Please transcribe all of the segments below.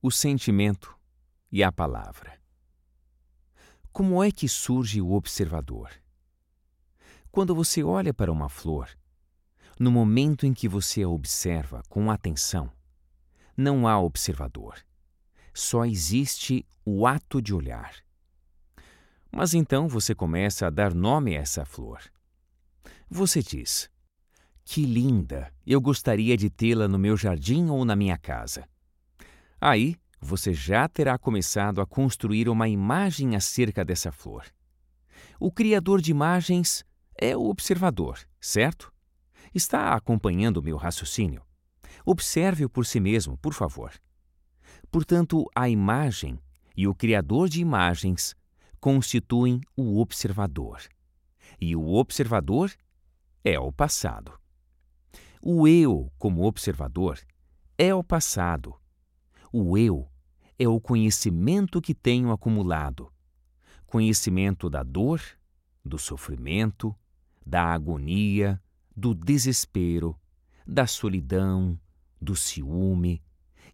o sentimento e a palavra. Como é que surge o observador? Quando você olha para uma flor, no momento em que você a observa com atenção, não há observador. Só existe o ato de olhar. Mas então você começa a dar nome a essa flor. Você diz: Que linda! Eu gostaria de tê-la no meu jardim ou na minha casa. Aí você já terá começado a construir uma imagem acerca dessa flor. O criador de imagens é o observador, certo? Está acompanhando o meu raciocínio? Observe-o por si mesmo, por favor. Portanto, a imagem e o criador de imagens constituem o observador. E o observador é o passado. O eu, como observador, é o passado o eu é o conhecimento que tenho acumulado. Conhecimento da dor, do sofrimento, da agonia, do desespero, da solidão, do ciúme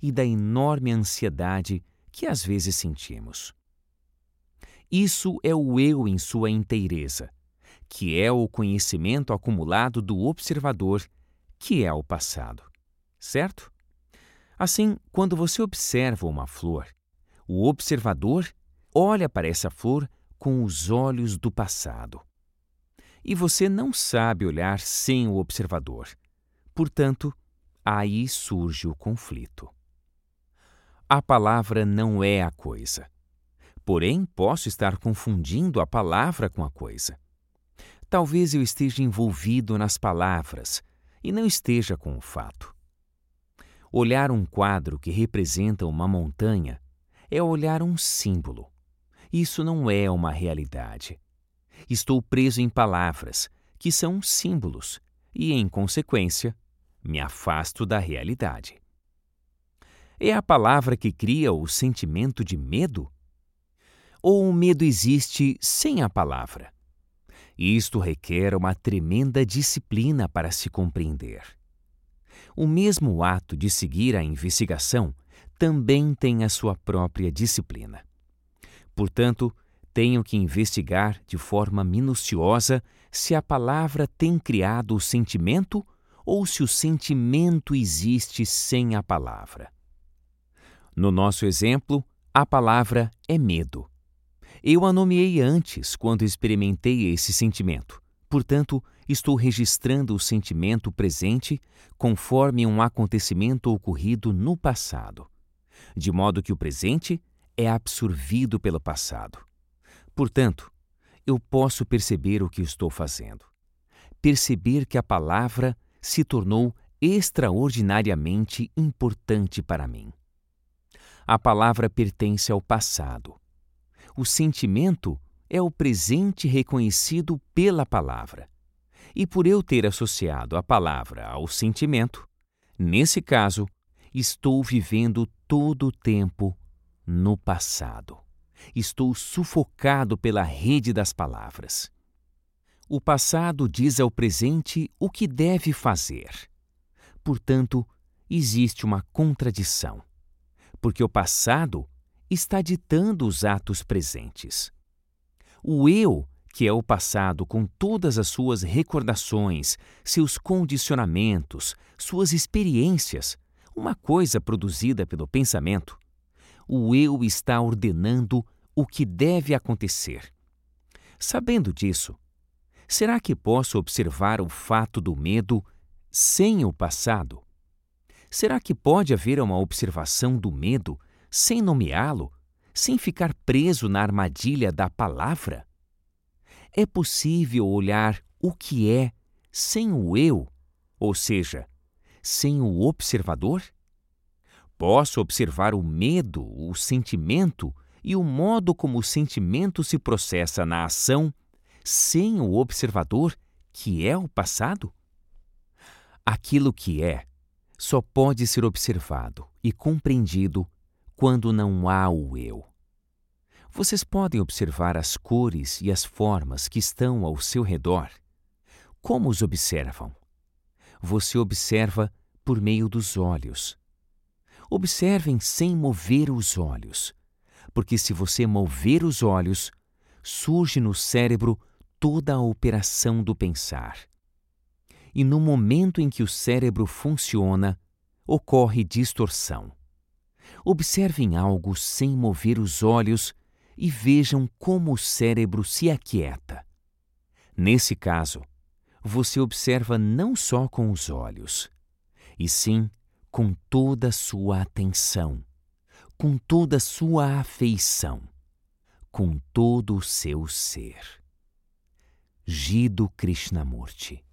e da enorme ansiedade que às vezes sentimos. Isso é o eu em sua inteireza, que é o conhecimento acumulado do observador, que é o passado. Certo? Assim, quando você observa uma flor, o observador olha para essa flor com os olhos do passado. E você não sabe olhar sem o observador. Portanto, aí surge o conflito. A palavra não é a coisa. Porém, posso estar confundindo a palavra com a coisa. Talvez eu esteja envolvido nas palavras e não esteja com o fato. Olhar um quadro que representa uma montanha é olhar um símbolo. Isso não é uma realidade. Estou preso em palavras, que são símbolos, e, em consequência, me afasto da realidade. É a palavra que cria o sentimento de medo? Ou o medo existe sem a palavra? Isto requer uma tremenda disciplina para se compreender. O mesmo ato de seguir a investigação também tem a sua própria disciplina. Portanto, tenho que investigar de forma minuciosa se a palavra tem criado o sentimento ou se o sentimento existe sem a palavra. No nosso exemplo, a palavra é medo. Eu a nomeei antes quando experimentei esse sentimento. Portanto, estou registrando o sentimento presente conforme um acontecimento ocorrido no passado, de modo que o presente é absorvido pelo passado. Portanto, eu posso perceber o que estou fazendo. Perceber que a palavra se tornou extraordinariamente importante para mim. A palavra pertence ao passado. O sentimento é o presente reconhecido pela palavra. E por eu ter associado a palavra ao sentimento, nesse caso, estou vivendo todo o tempo no passado. Estou sufocado pela rede das palavras. O passado diz ao presente o que deve fazer. Portanto, existe uma contradição, porque o passado está ditando os atos presentes. O eu, que é o passado com todas as suas recordações, seus condicionamentos, suas experiências, uma coisa produzida pelo pensamento, o eu está ordenando o que deve acontecer. Sabendo disso, será que posso observar o fato do medo sem o passado? Será que pode haver uma observação do medo sem nomeá-lo sem ficar preso na armadilha da palavra? É possível olhar o que é sem o eu, ou seja, sem o observador? Posso observar o medo, o sentimento e o modo como o sentimento se processa na ação sem o observador, que é o passado? Aquilo que é só pode ser observado e compreendido quando não há o eu. Vocês podem observar as cores e as formas que estão ao seu redor. Como os observam? Você observa por meio dos olhos. Observem sem mover os olhos, porque se você mover os olhos, surge no cérebro toda a operação do pensar. E no momento em que o cérebro funciona, ocorre distorção. Observem algo sem mover os olhos e vejam como o cérebro se aquieta. Nesse caso, você observa não só com os olhos, e sim com toda a sua atenção, com toda a sua afeição, com todo o seu ser. Gido Krishnamurti